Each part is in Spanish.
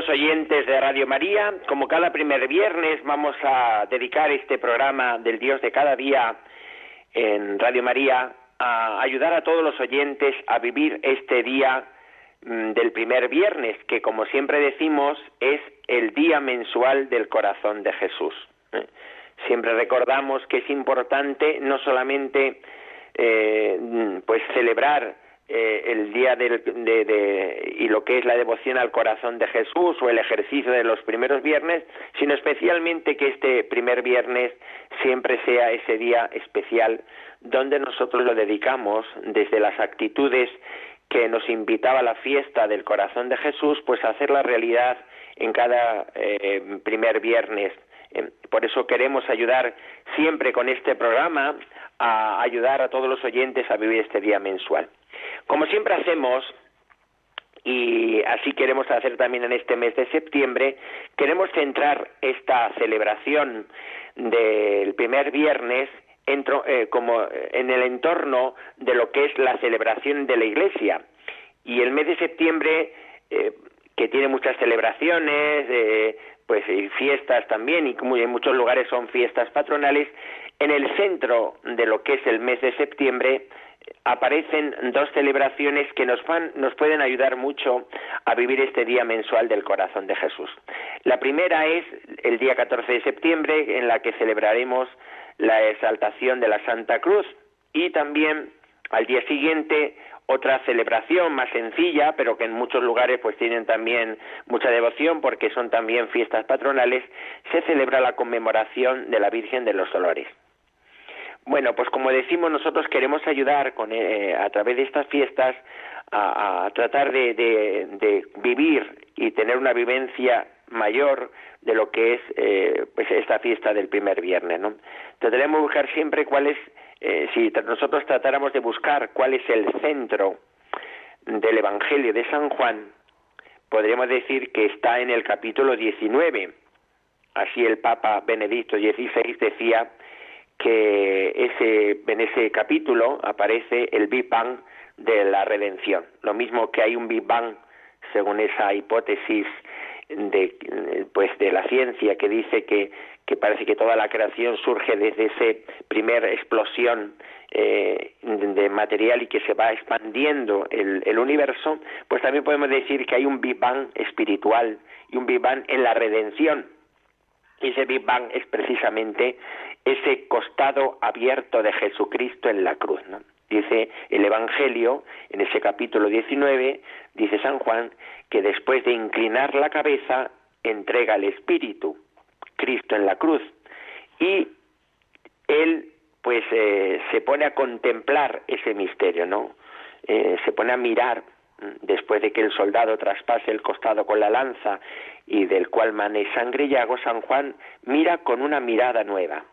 Queridos oyentes de Radio María, como cada primer viernes vamos a dedicar este programa del Dios de cada día en Radio María a ayudar a todos los oyentes a vivir este día mm, del primer viernes, que como siempre decimos es el día mensual del corazón de Jesús. ¿eh? Siempre recordamos que es importante no solamente eh, mm, pues celebrar eh, el día del, de, de, y lo que es la devoción al corazón de Jesús o el ejercicio de los primeros viernes, sino especialmente que este primer viernes siempre sea ese día especial donde nosotros lo dedicamos desde las actitudes que nos invitaba la fiesta del corazón de Jesús, pues a hacer la realidad en cada eh, primer viernes. Eh, por eso queremos ayudar siempre con este programa a ayudar a todos los oyentes a vivir este día mensual. Como siempre hacemos, y así queremos hacer también en este mes de septiembre, queremos centrar esta celebración del primer viernes eh, como en el entorno de lo que es la celebración de la Iglesia. Y el mes de septiembre, eh, que tiene muchas celebraciones, eh, pues y fiestas también, y en muchos lugares son fiestas patronales, en el centro de lo que es el mes de septiembre aparecen dos celebraciones que nos, van, nos pueden ayudar mucho a vivir este día mensual del corazón de Jesús. La primera es el día 14 de septiembre, en la que celebraremos la exaltación de la Santa Cruz, y también al día siguiente otra celebración más sencilla, pero que en muchos lugares pues tienen también mucha devoción porque son también fiestas patronales, se celebra la conmemoración de la Virgen de los Dolores. Bueno, pues como decimos, nosotros queremos ayudar con, eh, a través de estas fiestas a, tratar de, vivir y tener una vivencia mayor de lo que es eh, pues esta fiesta del primer viernes, ¿no? Trataremos de buscar siempre cuál es, eh, si nosotros tratáramos de buscar cuál es el centro del Evangelio de San Juan, podríamos decir que está en el capítulo 19. Así el Papa Benedicto XVI decía que ese, en ese capítulo aparece el Big Bang de la redención. Lo mismo que hay un Big Bang, según esa hipótesis de, pues, de la ciencia que dice que, que parece que toda la creación surge desde esa primera explosión eh, de material y que se va expandiendo el, el, universo, pues también podemos decir que hay un Big Bang espiritual y un Big Bang en la redención. Y ese Big Bang es precisamente ese costado abierto de Jesucristo en la cruz. ¿no? Dice el Evangelio, en ese capítulo 19, dice San Juan, que después de inclinar la cabeza, entrega el Espíritu, Cristo en la cruz, y él pues eh, se pone a contemplar ese misterio, ¿no? Eh, se pone a mirar después de que el soldado traspase el costado con la lanza y del cual mane sangre y hago, San Juan mira con una mirada nueva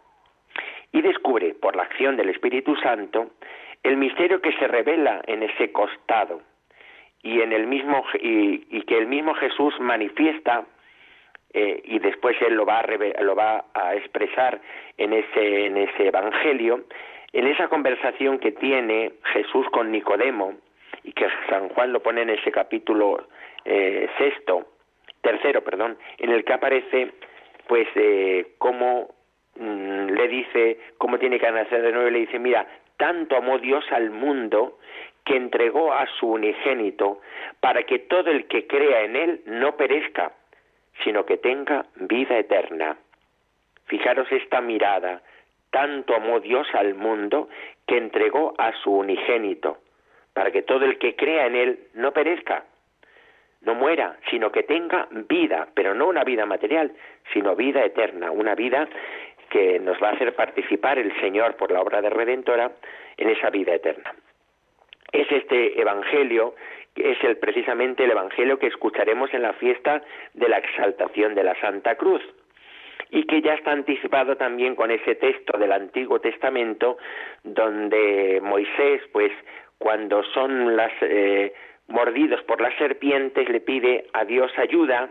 y descubre por la acción del Espíritu Santo el misterio que se revela en ese costado y en el mismo y, que el mismo Jesús manifiesta eh, y después él lo va a lo va a expresar en ese en ese evangelio en esa conversación que tiene Jesús con Nicodemo y que San Juan lo pone en ese capítulo eh, sexto tercero perdón en el que aparece pues eh, cómo Mm, le dice cómo tiene que nacer de nuevo, le dice, mira, tanto amó Dios al mundo que entregó a su unigénito para que todo el que crea en él no perezca, sino que tenga vida eterna. Fijaros esta mirada, tanto amó Dios al mundo que entregó a su unigénito, para que todo el que crea en él no perezca, no muera, sino que tenga vida, pero no una vida material, sino vida eterna, una vida que nos va a hacer participar el Señor por la obra de redentora en esa vida eterna. Es este evangelio es el precisamente el evangelio que escucharemos en la fiesta de la exaltación de la Santa Cruz y que ya está anticipado también con ese texto del Antiguo Testamento donde Moisés pues cuando son las eh, mordidos por las serpientes le pide a Dios ayuda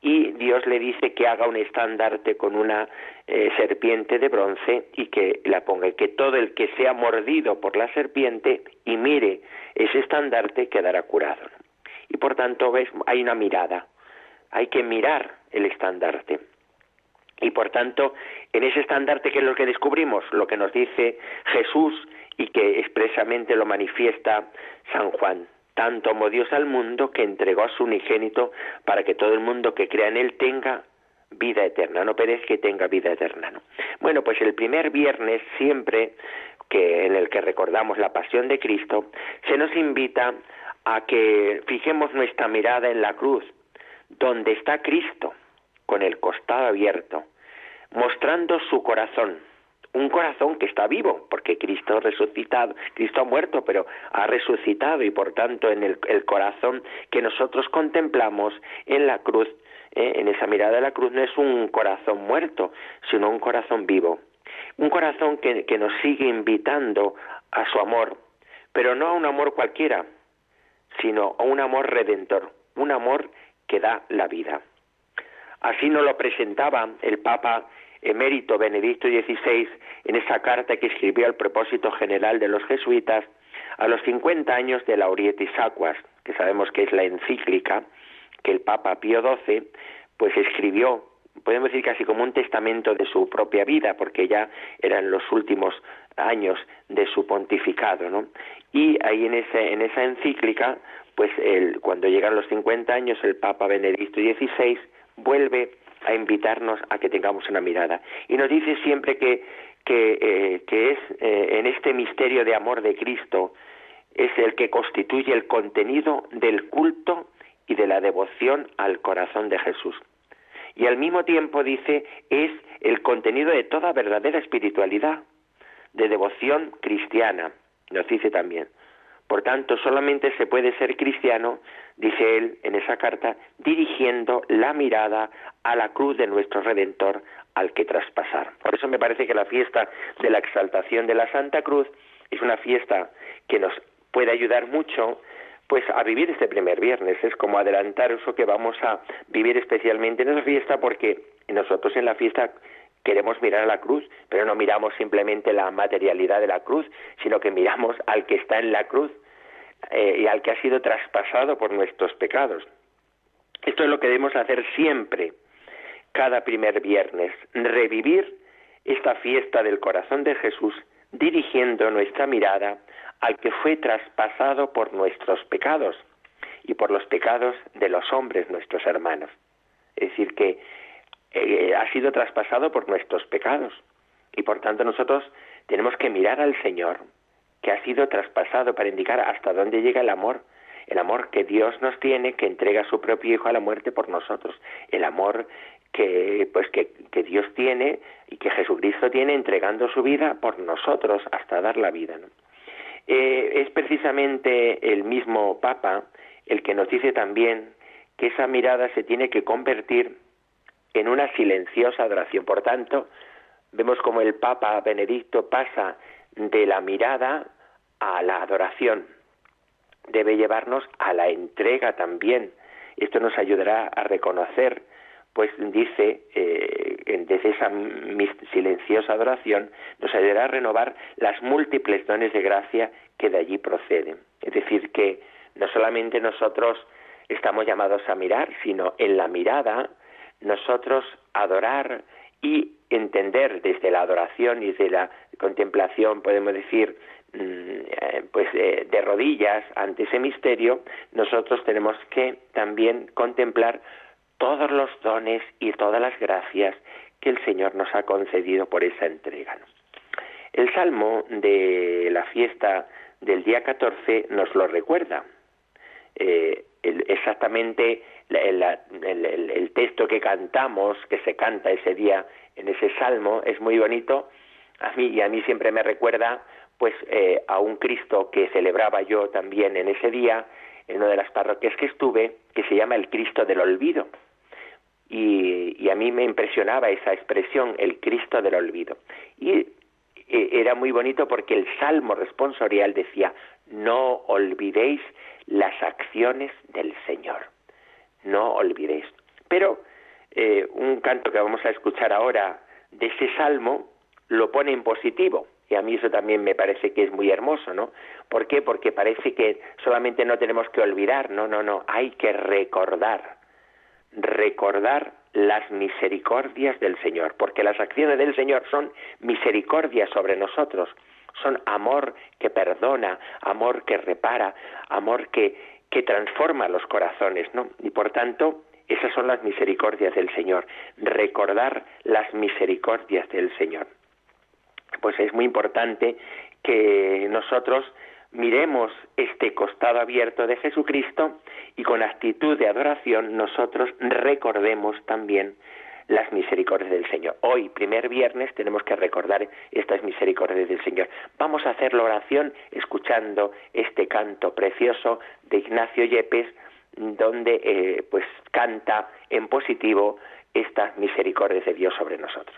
y Dios le dice que haga un estandarte con una eh, serpiente de bronce y que la ponga, y que todo el que sea mordido por la serpiente y mire ese estandarte quedará curado. Y por tanto, ves, hay una mirada, hay que mirar el estandarte. Y por tanto, en ese estandarte, ¿qué es lo que descubrimos? Lo que nos dice Jesús y que expresamente lo manifiesta San Juan tanto amó Dios al mundo que entregó a su unigénito para que todo el mundo que crea en él tenga vida eterna, no perezca que tenga vida eterna. ¿no? Bueno, pues el primer viernes siempre que en el que recordamos la pasión de Cristo, se nos invita a que fijemos nuestra mirada en la cruz, donde está Cristo, con el costado abierto, mostrando su corazón, un corazón que está vivo, porque Cristo resucitado, Cristo ha muerto, pero ha resucitado y por tanto en el, corazón que nosotros contemplamos en la cruz, eh, en esa mirada de la cruz, no es un corazón muerto, sino un corazón vivo. Un corazón que, que nos sigue invitando a su amor, pero no a un amor cualquiera, sino a un amor redentor, un amor que da la vida. Así nos lo presentaba el Papa emérito Benedicto XVI en esa carta que escribió al propósito general de los jesuitas a los 50 años de la Orietis Aquas, que sabemos que es la encíclica que el Papa Pío XII pues escribió, podemos decir casi como un testamento de su propia vida, porque ya eran los últimos años de su pontificado, ¿no? Y ahí en, ese, en esa encíclica, pues el, cuando llegan los 50 años, el Papa Benedicto XVI vuelve a invitarnos a que tengamos una mirada. Y nos dice siempre que, que, eh, es eh, en este misterio de amor de Cristo, es el que constituye el contenido del culto y de la devoción al corazón de Jesús. Y al mismo tiempo dice, es el contenido de toda verdadera espiritualidad, de devoción cristiana, nos dice también. Por tanto, solamente se puede ser cristiano, dice él en esa carta, dirigiendo la mirada a la cruz de nuestro Redentor al que traspasar. Por eso me parece que la fiesta de la exaltación de la Santa Cruz es una fiesta que nos puede ayudar mucho pues a vivir este primer viernes. Es como adelantar eso que vamos a vivir especialmente en esa fiesta porque nosotros en la fiesta queremos mirar a la cruz, pero no miramos simplemente la materialidad de la cruz, sino que miramos al que está en la cruz eh, y al que ha sido traspasado por nuestros pecados. Esto es lo que debemos hacer siempre, cada primer viernes, revivir esta fiesta del corazón de Jesús, dirigiendo nuestra mirada al que fue traspasado por nuestros pecados y por los pecados de los hombres, nuestros hermanos. Es decir, que eh, ha sido traspasado por nuestros pecados. Y por tanto nosotros tenemos que mirar al Señor, que ha sido traspasado para indicar hasta dónde llega el amor, el amor que Dios nos tiene, que entrega a su propio Hijo a la muerte por nosotros, el amor que pues que, Dios tiene y que Jesucristo tiene entregando su vida por nosotros hasta dar la vida. Eh, es precisamente el mismo Papa el que nos dice también que esa mirada se tiene que convertir en una silenciosa adoración. Por tanto, vemos como el Papa Benedicto pasa de la mirada a la adoración. Debe llevarnos a la entrega también. Esto nos ayudará a reconocer, pues dice, eh, desde esa silenciosa adoración, nos ayudará a renovar las múltiples dones de gracia que de allí proceden. Es decir, que no solamente nosotros estamos llamados a mirar, sino en la mirada nosotros adorar y entender desde la adoración y desde la contemplación, podemos decir, mm, eh, pues eh, de rodillas ante ese misterio, nosotros tenemos que también contemplar todos los dones y todas las gracias que el Señor nos ha concedido por esa entrega. El salmo de la fiesta del día 14 nos lo recuerda. Eh, exactamente el, texto que cantamos, que se canta ese día en ese salmo, es muy bonito a mí y a mí siempre me recuerda pues eh, a un Cristo que celebraba yo también en ese día, en una de las parroquias que estuve, que se llama el Cristo del Olvido. Y, y a mí me impresionaba esa expresión, el Cristo del Olvido. Y eh, era muy bonito porque el Salmo responsorial decía, no olvidéis las acciones del Señor, no olvidéis. Pero eh, un canto que vamos a escuchar ahora de ese Salmo lo pone en positivo, y a mí eso también me parece que es muy hermoso, ¿no? ¿Por qué? Porque parece que solamente no tenemos que olvidar, no, no, no, hay que recordar, recordar las misericordias del Señor, porque las acciones del Señor son misericordia sobre nosotros, son amor que perdona, amor que repara, amor que, que transforma los corazones, ¿no? Y por tanto, esas son las misericordias del Señor, recordar las misericordias del Señor pues es muy importante que nosotros miremos este costado abierto de Jesucristo y con actitud de adoración nosotros recordemos también las misericordias del Señor. Hoy, primer viernes, tenemos que recordar estas misericordias del Señor. Vamos a hacer la oración escuchando este canto precioso de Ignacio Yepes, donde eh, pues canta en positivo estas misericordias de Dios sobre nosotros.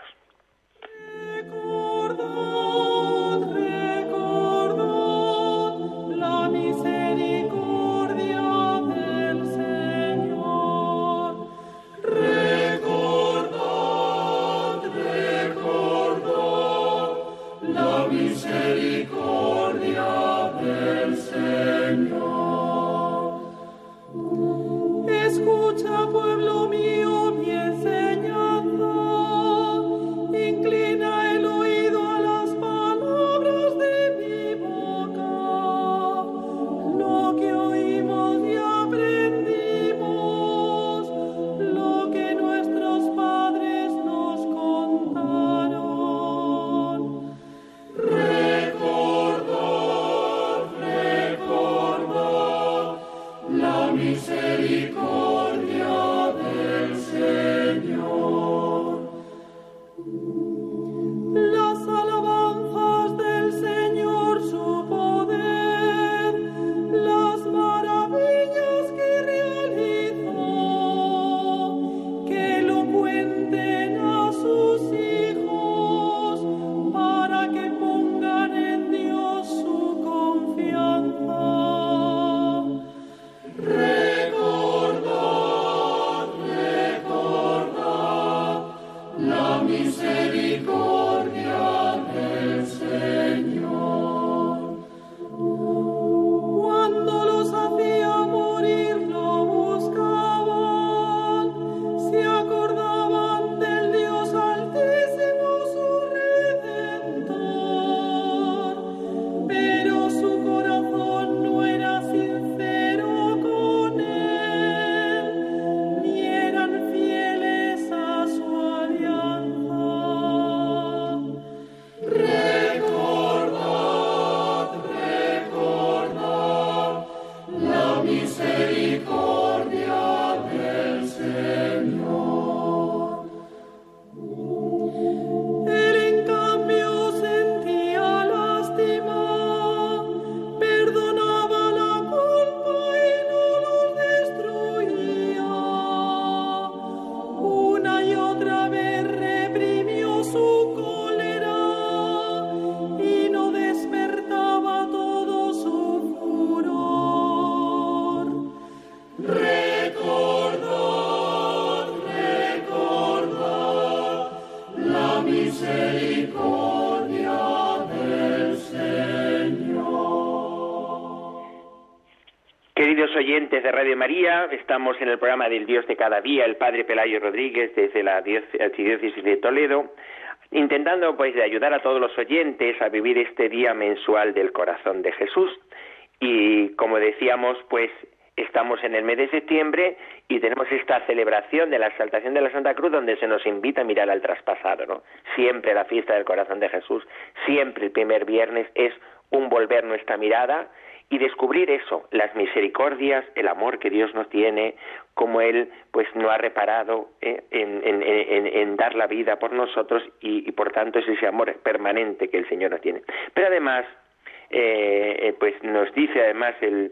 De Radio María, estamos en el programa del Dios de cada día, el Padre Pelayo Rodríguez desde la Archidiócesis de Toledo, intentando pues de ayudar a todos los oyentes a vivir este día mensual del corazón de Jesús. Y como decíamos, pues estamos en el mes de septiembre y tenemos esta celebración de la exaltación de la Santa Cruz donde se nos invita a mirar al traspasado, ¿no? Siempre la fiesta del corazón de Jesús, siempre el primer viernes es un volver nuestra mirada y descubrir eso, las misericordias, el amor que Dios nos tiene, como Él pues no ha reparado eh, en, dar la vida por nosotros y, por tanto es ese amor permanente que el Señor nos tiene. Pero además pues nos dice además el,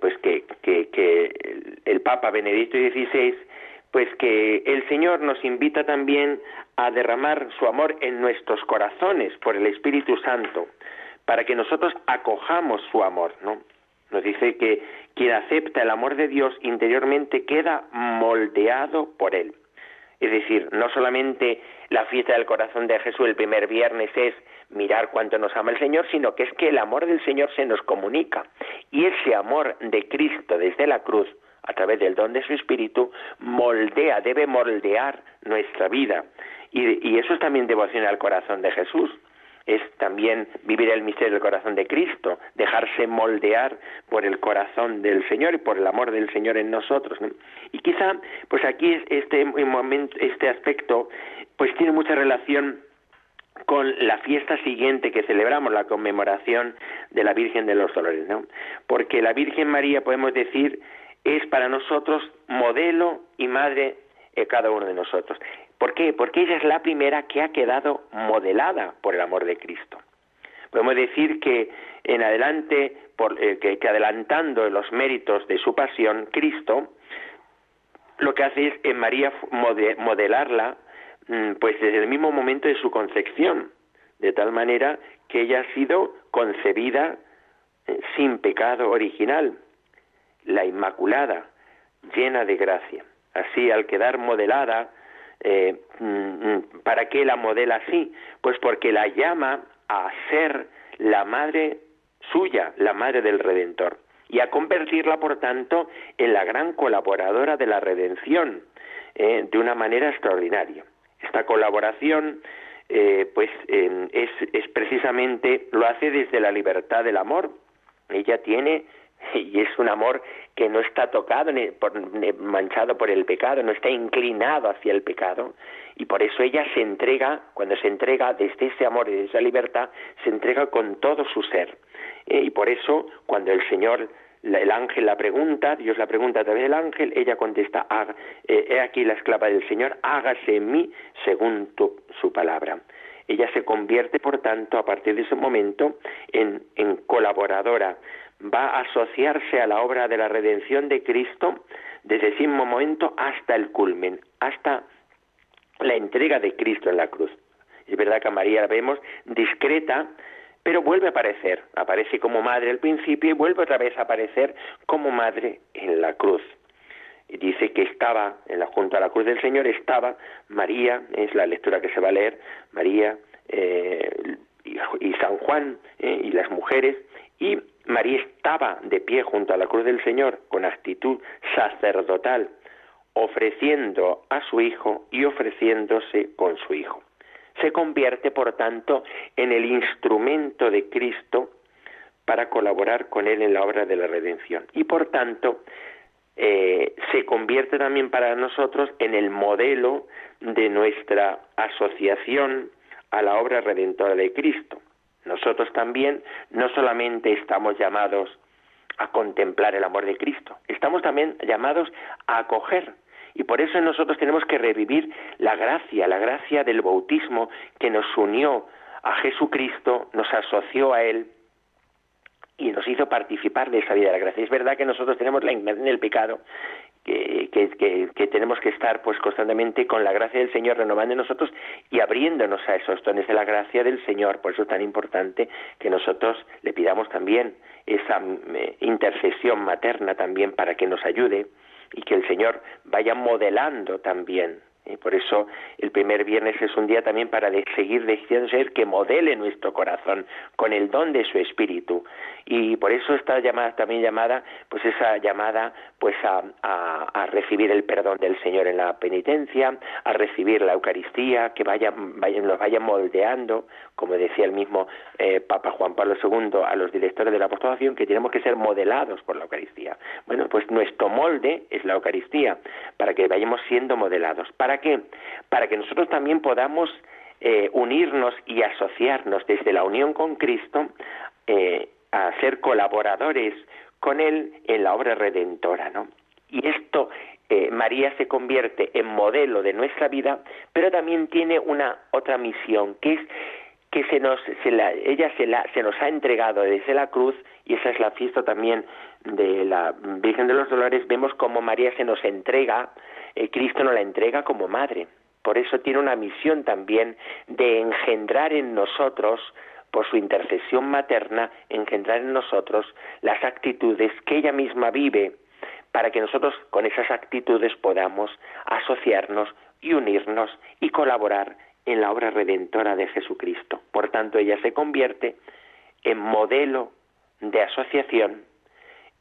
pues que, que, que el Papa Benedicto XVI pues que el Señor nos invita también a derramar su amor en nuestros corazones por el Espíritu Santo, para que nosotros acojamos su amor, ¿no? Nos dice que quien acepta el amor de Dios interiormente queda moldeado por él. Es decir, no solamente la fiesta del corazón de Jesús el primer viernes es mirar cuánto nos ama el Señor, sino que es que el amor del Señor se nos comunica. Y ese amor de Cristo desde la cruz a través del don de su espíritu, moldea, debe moldear nuestra vida. Y, eso es también devoción al corazón de Jesús. Es también vivir el misterio del corazón de Cristo, dejarse moldear por el corazón del Señor y por el amor del Señor en nosotros. Y quizá, pues aquí este momento, este aspecto, pues tiene mucha relación con la fiesta siguiente que celebramos, la conmemoración de la Virgen de los Dolores, ¿no? Porque la Virgen María podemos decir es para nosotros modelo y madre de cada uno de nosotros. ¿Por qué? Porque ella es la primera que ha quedado modelada por el amor de Cristo. Podemos decir que en adelante, eh, que, adelantando los méritos de su pasión, Cristo lo que hace es en María modelarla mm, pues desde el mismo momento de su concepción, de tal manera que ella ha sido concebida eh, sin pecado original, la Inmaculada, llena de gracia. Así, al quedar modelada, eh, mm, mm, ¿para qué la modela así? Pues porque la llama a ser la madre suya, la madre del Redentor, y a convertirla, por tanto, en la gran colaboradora de la redención, eh, de una manera extraordinaria. Esta colaboración, eh, pues, es, es precisamente, lo hace desde la libertad del amor. Ella tiene y es un amor que no está tocado ni, manchado por el pecado, no está inclinado hacia el pecado y por eso ella se entrega, cuando se entrega desde ese amor y desde esa libertad, se entrega con todo su ser. Eh, y por eso cuando el Señor el ángel la pregunta, Dios la pregunta a través del ángel, ella contesta, eh, he aquí la esclava del Señor, hágase en mí según su palabra. Ella se convierte, por tanto, a partir de ese momento, en, en colaboradora va a asociarse a la obra de la redención de Cristo desde ese mismo momento hasta el culmen, hasta la entrega de Cristo en la cruz. Es verdad que a María la vemos discreta, pero vuelve a aparecer. Aparece como madre al principio y vuelve otra vez a aparecer como madre en la cruz. Y dice que estaba, en la, junto a la cruz del Señor, estaba María, es la lectura que se va a leer, María eh, y, San Juan eh, y las mujeres, y María estaba de pie junto a la cruz del Señor con actitud sacerdotal, ofreciendo a su Hijo y ofreciéndose con su Hijo. Se convierte, por tanto, en el instrumento de Cristo para colaborar con Él en la obra de la redención. Y, por tanto, eh, se convierte también para nosotros en el modelo de nuestra asociación a la obra redentora de Cristo. Nosotros también no solamente estamos llamados a contemplar el amor de Cristo, estamos también llamados a acoger. Y por eso nosotros tenemos que revivir la gracia, la gracia del bautismo que nos unió a Jesucristo, nos asoció a Él y nos hizo participar de esa vida de la gracia. Es verdad que nosotros tenemos la inmersión del pecado que, que, tenemos que estar pues constantemente con la gracia del Señor renovando en nosotros y abriéndonos a esos dones de la gracia del Señor. Por eso es tan importante que nosotros le pidamos también esa eh, intercesión materna también para que nos ayude y que el Señor vaya modelando también y por eso el primer viernes es un día también para seguir decidiendo ser que modele nuestro corazón con el don de su espíritu. Y por eso está llamada, también llamada, pues esa llamada pues a, a, recibir el perdón del Señor en la penitencia, a recibir la Eucaristía, que vaya, vaya, nos vaya moldeando, como decía el mismo eh, Papa Juan Pablo II a los directores de la apostolación, que tenemos que ser modelados por la Eucaristía. Bueno, pues nuestro molde es la Eucaristía, para que vayamos siendo modelados. Para ¿Para qué? Para que nosotros también podamos eh, unirnos y asociarnos desde la unión con Cristo eh, a ser colaboradores con Él en la obra redentora, ¿no? Y esto, eh, María se convierte en modelo de nuestra vida, pero también tiene una otra misión, que es que se nos, se la, ella se, la, se nos ha entregado desde la cruz, y esa es la fiesta también de la Virgen de los Dolores, vemos como María se nos entrega, eh, Cristo nos la entrega como madre. Por eso tiene una misión también de engendrar en nosotros, por su intercesión materna, engendrar en nosotros las actitudes que ella misma vive, para que nosotros con esas actitudes podamos asociarnos y unirnos y colaborar en la obra redentora de Jesucristo. Por tanto, ella se convierte en modelo de asociación,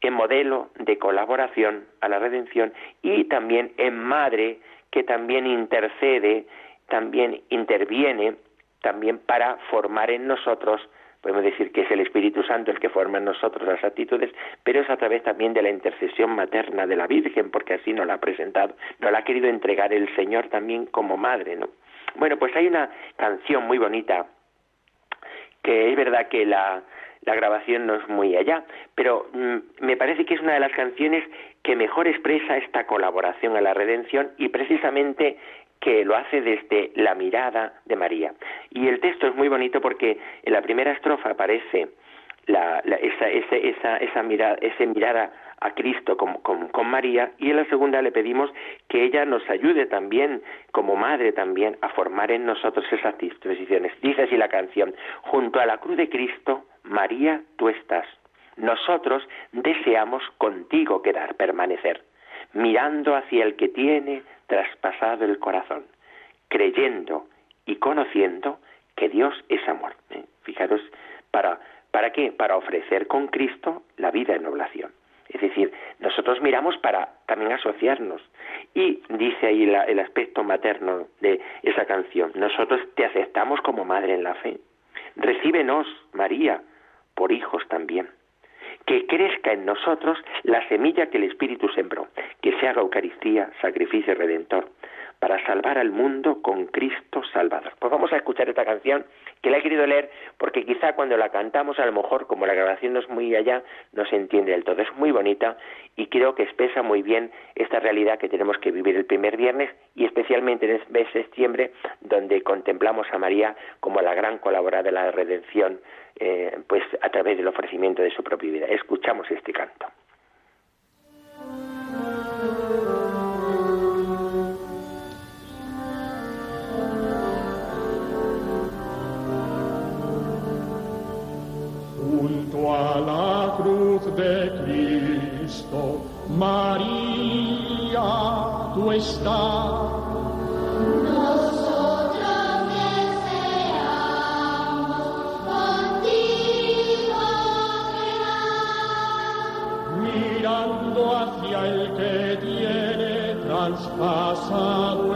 en modelo de colaboración a la redención y también en madre que también intercede, también interviene, también para formar en nosotros podemos decir que es el Espíritu Santo el que forma en nosotros las actitudes, pero es a través también de la intercesión materna de la Virgen, porque así nos la ha presentado, nos la ha querido entregar el Señor también como madre, ¿no? Bueno, pues hay una canción muy bonita que es verdad que la, la grabación no es muy allá, pero mm, me parece que es una de las canciones que mejor expresa esta colaboración a la redención y precisamente que lo hace desde la mirada de María. Y el texto es muy bonito porque en la primera estrofa aparece la, esa, esa, esa, mirada, esa mirada a Cristo con, con, María y en la segunda le pedimos que ella nos ayude también, como madre también, a formar en nosotros esas disposiciones. Dice así la canción, junto a la cruz de Cristo, María, tú estás. Nosotros deseamos contigo quedar, permanecer, mirando hacia el que tiene traspasado el corazón, creyendo y conociendo que Dios es amor. ¿eh? Fijaros, ¿para, ¿para qué? Para ofrecer con Cristo la vida en oblación. Es decir, nosotros miramos para también asociarnos. Y dice ahí el aspecto materno de esa canción, nosotros te aceptamos como madre en la fe. Recíbenos, María, por hijos también. Que crezca en nosotros la semilla que el Espíritu sembró, que se haga Eucaristía, sacrificio redentor, para salvar al mundo con Cristo Salvador. Pues vamos a escuchar esta canción que la he querido leer porque quizá cuando la cantamos a lo mejor como la grabación no es muy allá no se entiende del todo. Es muy bonita y creo que expresa muy bien esta realidad que tenemos que vivir el primer viernes y especialmente en el mes de septiembre donde contemplamos a María como la gran colaboradora de la redención eh, pues a través del ofrecimiento de su propia vida. Escuchamos este canto. María, tú estás. Nosotros deseamos contigo mirando hacia el que tiene traspasado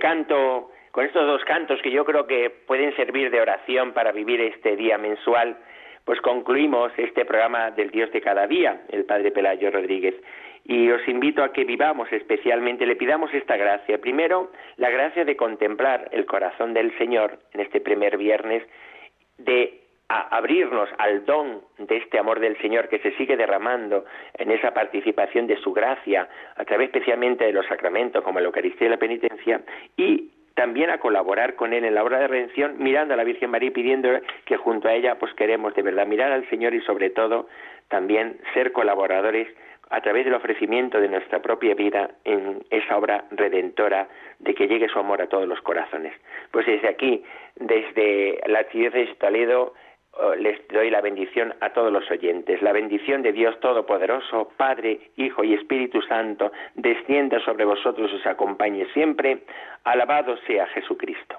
canto, con estos dos cantos que yo creo que pueden servir de oración para vivir este día mensual, pues concluimos este programa del Dios de cada día, el Padre Pelayo Rodríguez. y os invito a que vivamos especialmente, le pidamos esta gracia. Primero, la gracia de contemplar el corazón del Señor en este primer viernes, de abrirnos al don de este amor del Señor que se sigue derramando en esa participación de su gracia, a través especialmente de los sacramentos como la Eucaristía y la penitencia, y también a colaborar con Él en la obra de redención, mirando a la Virgen María y pidiendo que junto a ella pues queremos de verdad mirar al Señor y sobre todo también ser colaboradores a través del ofrecimiento de nuestra propia vida en esa obra redentora de que llegue su amor a todos los corazones. Pues desde aquí, desde la Archidiócesis de Toledo, les doy la bendición a todos los oyentes. La bendición de Dios Todopoderoso, Padre, Hijo y Espíritu Santo, descienda sobre vosotros y os acompañe siempre. Alabado sea Jesucristo.